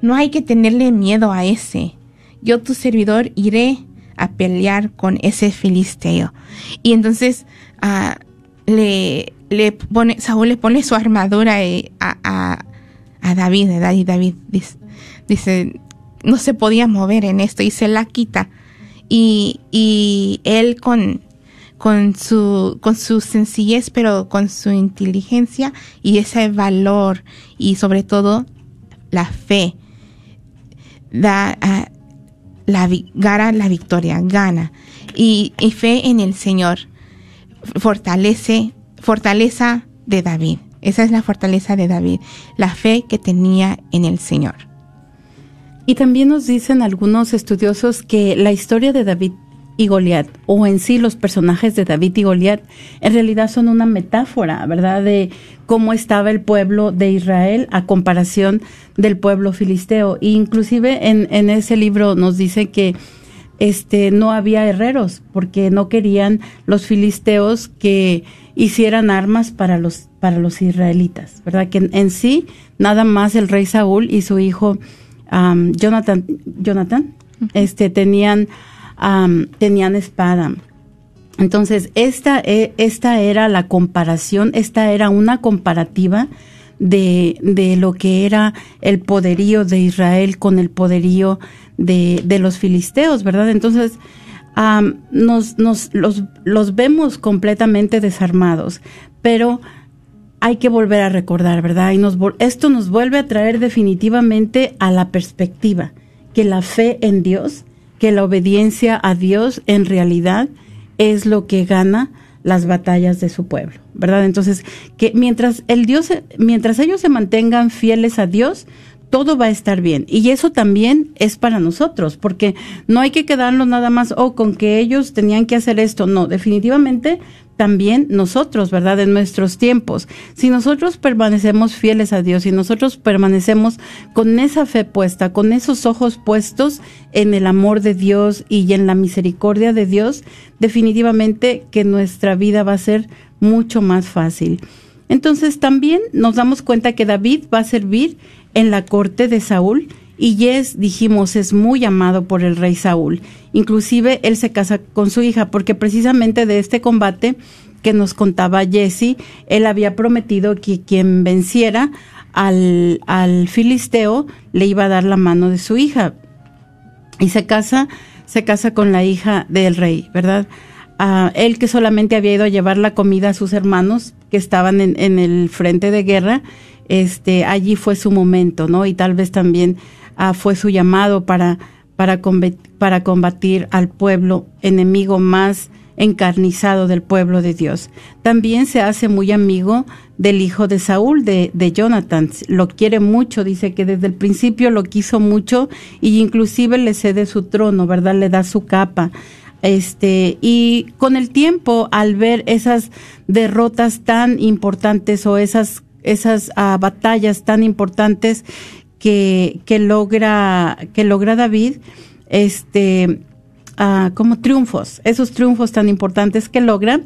no hay que tenerle miedo a ese. Yo tu servidor iré a pelear con ese filisteo. Y entonces uh, le, le pone, Saúl le pone su armadura eh, a, a, a David, David dice, dice, no se podía mover en esto y se la quita. Y, y él con, con su, con su sencillez, pero con su inteligencia y ese valor y sobre todo la fe, da, uh, la, gana la victoria, gana. Y, y, fe en el Señor fortalece, fortaleza de David. Esa es la fortaleza de David, la fe que tenía en el Señor. Y también nos dicen algunos estudiosos que la historia de David y Goliat, o en sí los personajes de David y Goliat, en realidad son una metáfora, ¿verdad?, de cómo estaba el pueblo de Israel a comparación del pueblo filisteo. E inclusive en, en ese libro nos dice que este no había herreros, porque no querían los filisteos que hicieran armas para los, para los israelitas, ¿verdad? Que en, en sí, nada más el rey Saúl y su hijo Jonathan, Jonathan, este, tenían, tenían espada. Entonces, esta, e, esta era la comparación, esta era una comparativa de, de, lo que era el poderío de Israel con el poderío de, de los filisteos, ¿verdad? Entonces, nos, nos los, los vemos completamente desarmados, pero hay que volver a recordar, ¿verdad? Y nos, esto nos vuelve a traer definitivamente a la perspectiva que la fe en Dios, que la obediencia a Dios en realidad es lo que gana las batallas de su pueblo, ¿verdad? Entonces, que mientras el Dios, mientras ellos se mantengan fieles a Dios, todo va a estar bien. Y eso también es para nosotros, porque no hay que quedarnos nada más, o oh, con que ellos tenían que hacer esto. No, definitivamente también nosotros, ¿verdad? En nuestros tiempos. Si nosotros permanecemos fieles a Dios, si nosotros permanecemos con esa fe puesta, con esos ojos puestos en el amor de Dios y en la misericordia de Dios, definitivamente que nuestra vida va a ser mucho más fácil. Entonces también nos damos cuenta que David va a servir en la corte de Saúl y Yes, dijimos, es muy amado por el rey Saúl. Inclusive él se casa con su hija porque precisamente de este combate que nos contaba Jesse, él había prometido que quien venciera al, al filisteo le iba a dar la mano de su hija. Y se casa, se casa con la hija del rey, ¿verdad? Uh, él que solamente había ido a llevar la comida a sus hermanos que estaban en, en el frente de guerra, este, allí fue su momento, ¿no? Y tal vez también ah, fue su llamado para, para, para combatir al pueblo enemigo más encarnizado del pueblo de Dios. También se hace muy amigo del hijo de Saúl, de, de, Jonathan. Lo quiere mucho, dice que desde el principio lo quiso mucho y inclusive le cede su trono, ¿verdad? Le da su capa. Este, y con el tiempo, al ver esas derrotas tan importantes o esas esas uh, batallas tan importantes que, que, logra, que logra David, este, uh, como triunfos, esos triunfos tan importantes que logra,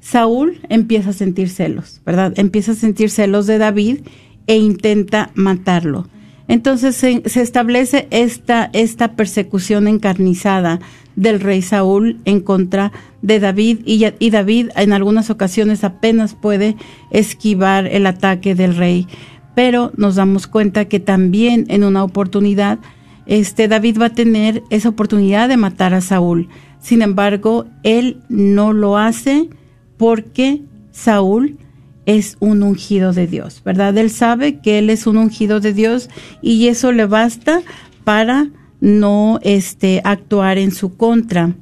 Saúl empieza a sentir celos, ¿verdad? Empieza a sentir celos de David e intenta matarlo. Entonces se, establece esta, esta persecución encarnizada del rey Saúl en contra de David y, y, David en algunas ocasiones apenas puede esquivar el ataque del rey. Pero nos damos cuenta que también en una oportunidad este David va a tener esa oportunidad de matar a Saúl. Sin embargo, él no lo hace porque Saúl es un ungido de Dios, ¿verdad? Él sabe que él es un ungido de Dios y eso le basta para no este actuar en su contra.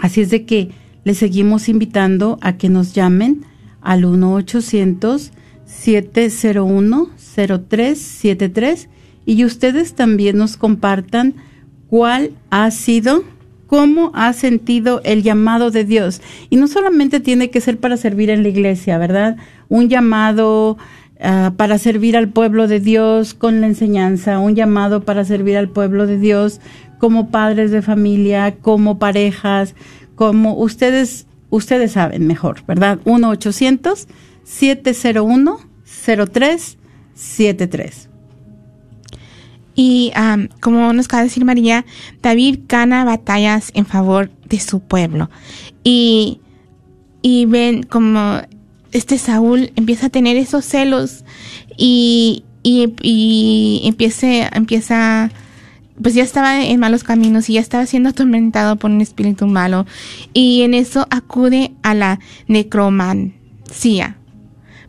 Así es de que le seguimos invitando a que nos llamen al 1 800 701 0373 y ustedes también nos compartan cuál ha sido cómo ha sentido el llamado de Dios. Y no solamente tiene que ser para servir en la iglesia, ¿verdad? Un llamado ah, para servir al pueblo de Dios con la enseñanza, un llamado para servir al pueblo de Dios como padres de familia, como parejas, como ustedes, ustedes saben mejor, ¿verdad? 1-800-701-0373. Y como nos acaba de decir María, David gana batallas en favor de su pueblo. Y, y ven como este Saúl empieza a tener esos celos y, y, y empieza, empieza, pues ya estaba en malos caminos y ya estaba siendo atormentado por un espíritu malo. Y en eso acude a la necromancia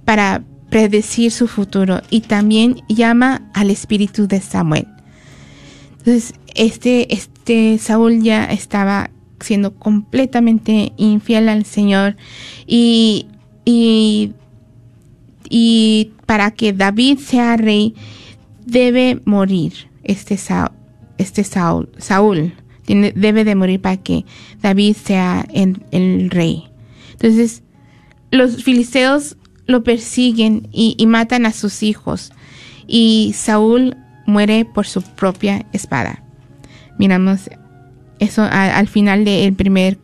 para predecir su futuro y también llama al espíritu de Samuel. Entonces, este, este Saúl ya estaba siendo completamente infiel al Señor y, y, y para que David sea rey debe morir este, Saúl, este Saúl, Saúl tiene, debe de morir para que David sea el rey. Entonces, los filisteos lo persiguen y, matan a sus hijos. Y Saúl muere por su propia espada. Miramos eso al final del primer,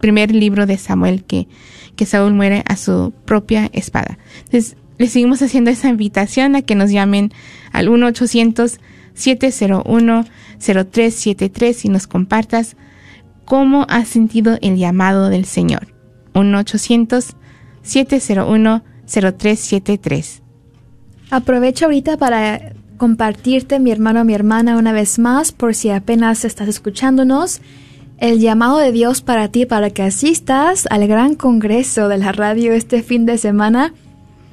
primer libro de Samuel, que, que Saúl muere a su propia espada. Entonces, le seguimos haciendo esa invitación a que nos llamen al 1-800-701-0373 y nos compartas cómo has sentido el llamado del Señor. 1-800-701-0373. 0373. Aprovecho ahorita para compartirte, mi hermano, mi hermana, una vez más, por si apenas estás escuchándonos, el llamado de Dios para ti, para que asistas al gran congreso de la radio este fin de semana.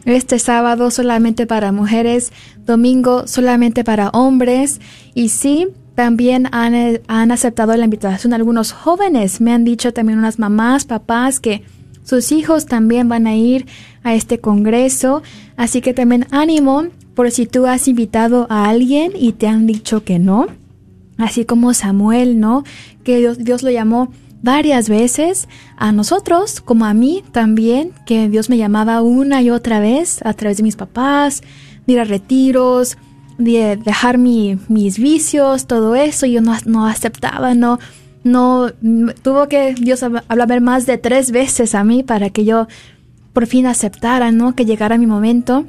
Este sábado solamente para mujeres, domingo solamente para hombres. Y sí, también han, han aceptado la invitación algunos jóvenes. Me han dicho también unas mamás, papás que sus hijos también van a ir a este congreso, así que también ánimo por si tú has invitado a alguien y te han dicho que no, así como Samuel, ¿no? Que Dios, Dios lo llamó varias veces a nosotros, como a mí también, que Dios me llamaba una y otra vez a través de mis papás, de ir a retiros, de dejar mis vicios, todo eso, yo no, no aceptaba, no, no, tuvo que Dios hablar más de tres veces a mí para que yo por fin aceptara, ¿no? Que llegara mi momento.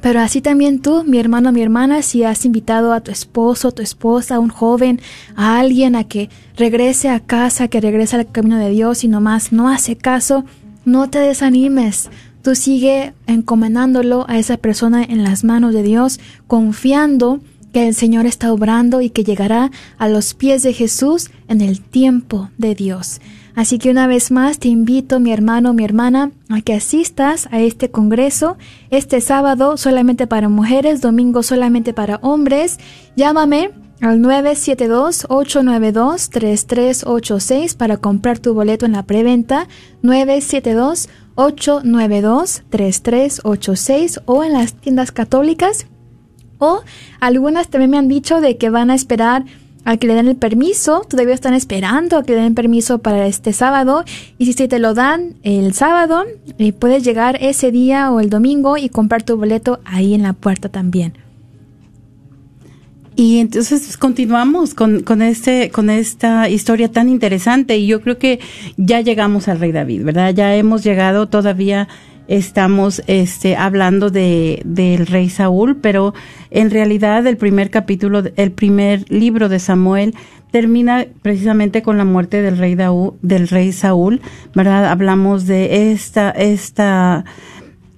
Pero así también tú, mi hermano, mi hermana, si has invitado a tu esposo, tu esposa, a un joven, a alguien a que regrese a casa, que regrese al camino de Dios y nomás no hace caso, no te desanimes. Tú sigue encomendándolo a esa persona en las manos de Dios, confiando que el Señor está obrando y que llegará a los pies de Jesús en el tiempo de Dios. Así que una vez más te invito, mi hermano, mi hermana, a que asistas a este congreso este sábado solamente para mujeres, domingo solamente para hombres. Llámame al 972-892-3386 para comprar tu boleto en la preventa. 972-892-3386 o en las tiendas católicas o algunas también me han dicho de que van a esperar a que le den el permiso, todavía están esperando a que le den permiso para este sábado y si te lo dan el sábado, eh, puedes llegar ese día o el domingo y comprar tu boleto ahí en la puerta también. Y entonces continuamos con, con, este, con esta historia tan interesante y yo creo que ya llegamos al rey David, ¿verdad? Ya hemos llegado todavía estamos este, hablando de, del rey Saúl, pero en realidad el primer capítulo, el primer libro de Samuel termina precisamente con la muerte del rey, del rey Saúl, ¿verdad? Hablamos de esta, esta,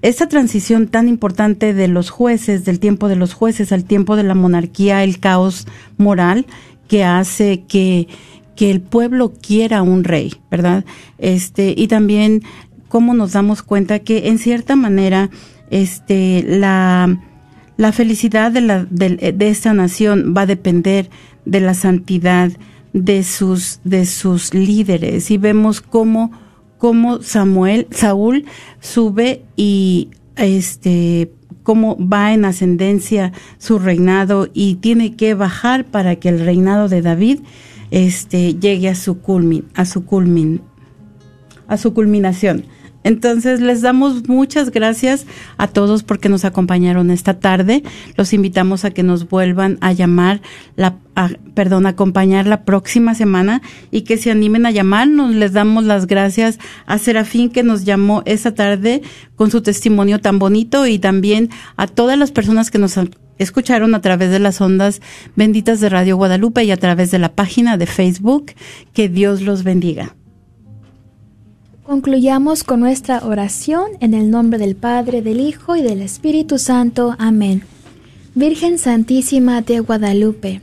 esta transición tan importante de los jueces, del tiempo de los jueces al tiempo de la monarquía, el caos moral que hace que, que el pueblo quiera un rey, ¿verdad? Este, y también cómo nos damos cuenta que en cierta manera este, la, la felicidad de, la, de, esta nación va a depender de la santidad de sus, de sus líderes. Y vemos cómo, cómo Samuel, Saúl sube y este cómo va en ascendencia su reinado y tiene que bajar para que el reinado de David este llegue a su culmin, a su culmin, a su culminación. Entonces les damos muchas gracias a todos porque nos acompañaron esta tarde. Los invitamos a que nos vuelvan a llamar, la, perdón, a acompañar la próxima semana y que se animen a llamarnos. Les damos las gracias a Serafín que nos llamó esta tarde con su testimonio tan bonito y también a todas las personas que nos escucharon a través de las ondas benditas de Radio Guadalupe y a través de la página de Facebook. Que Dios los bendiga. Concluyamos con nuestra oración en el nombre del Padre, del Hijo y del Espíritu Santo. Amén. Virgen Santísima de Guadalupe,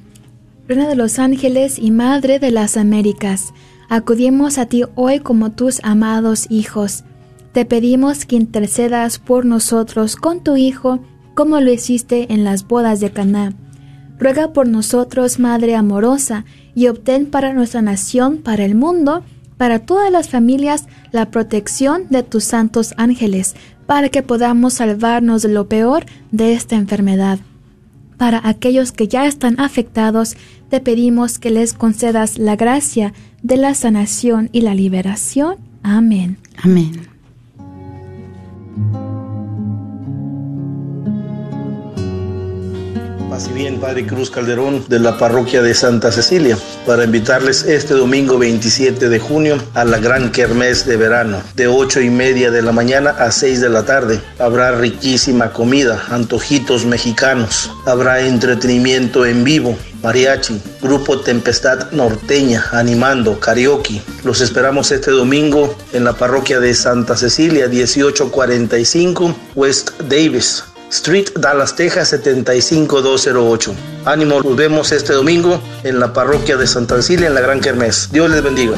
Reina de los Ángeles y Madre de las Américas, acudimos a ti hoy como tus amados hijos. Te pedimos que intercedas por nosotros con tu Hijo, como lo hiciste en las bodas de Caná. Ruega por nosotros, Madre amorosa, y obtén para nuestra nación, para el mundo, para todas las familias la protección de tus santos ángeles, para que podamos salvarnos de lo peor de esta enfermedad. Para aquellos que ya están afectados, te pedimos que les concedas la gracia de la sanación y la liberación. Amén. Amén. Así bien, Padre Cruz Calderón de la parroquia de Santa Cecilia, para invitarles este domingo 27 de junio a la gran kermés de verano, de 8 y media de la mañana a 6 de la tarde. Habrá riquísima comida, antojitos mexicanos, habrá entretenimiento en vivo, mariachi, grupo Tempestad Norteña, animando, karaoke. Los esperamos este domingo en la parroquia de Santa Cecilia, 1845 West Davis. Street, Dallas, Texas 75208. Ánimo, nos vemos este domingo en la parroquia de Santa Cecilia en la Gran Kermés. Dios les bendiga.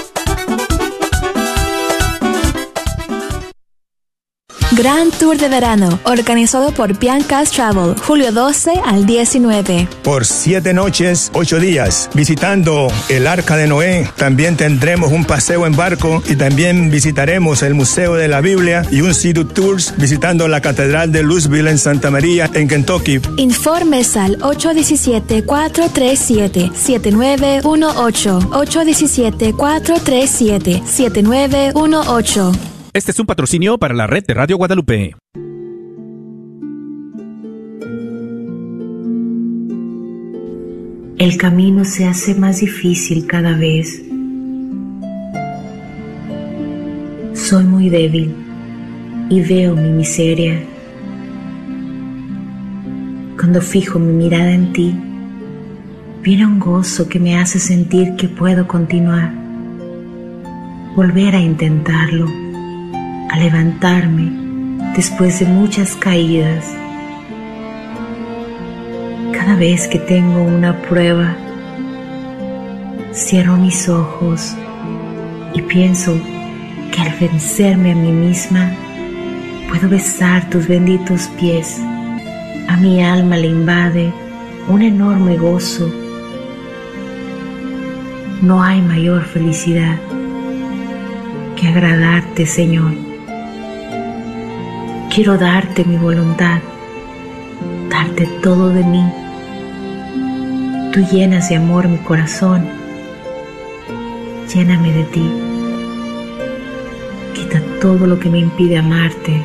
Gran Tour de Verano, organizado por Bianca's Travel, julio 12 al 19. Por siete noches, ocho días, visitando el Arca de Noé. También tendremos un paseo en barco y también visitaremos el Museo de la Biblia y un City Tours visitando la Catedral de Louisville en Santa María, en Kentucky. Informes al 817-437-7918. 817-437-7918. Este es un patrocinio para la red de Radio Guadalupe. El camino se hace más difícil cada vez. Soy muy débil y veo mi miseria. Cuando fijo mi mirada en ti, viene un gozo que me hace sentir que puedo continuar, volver a intentarlo a levantarme después de muchas caídas. Cada vez que tengo una prueba, cierro mis ojos y pienso que al vencerme a mí misma, puedo besar tus benditos pies. A mi alma le invade un enorme gozo. No hay mayor felicidad que agradarte, Señor. Quiero darte mi voluntad contarte todo de mí. Tú llenas de amor mi corazón. Lléname de ti. Quita todo lo que me impide amarte,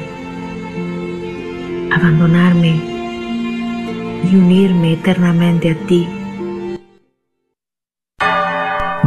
abandonarme y unirme eternamente a ti.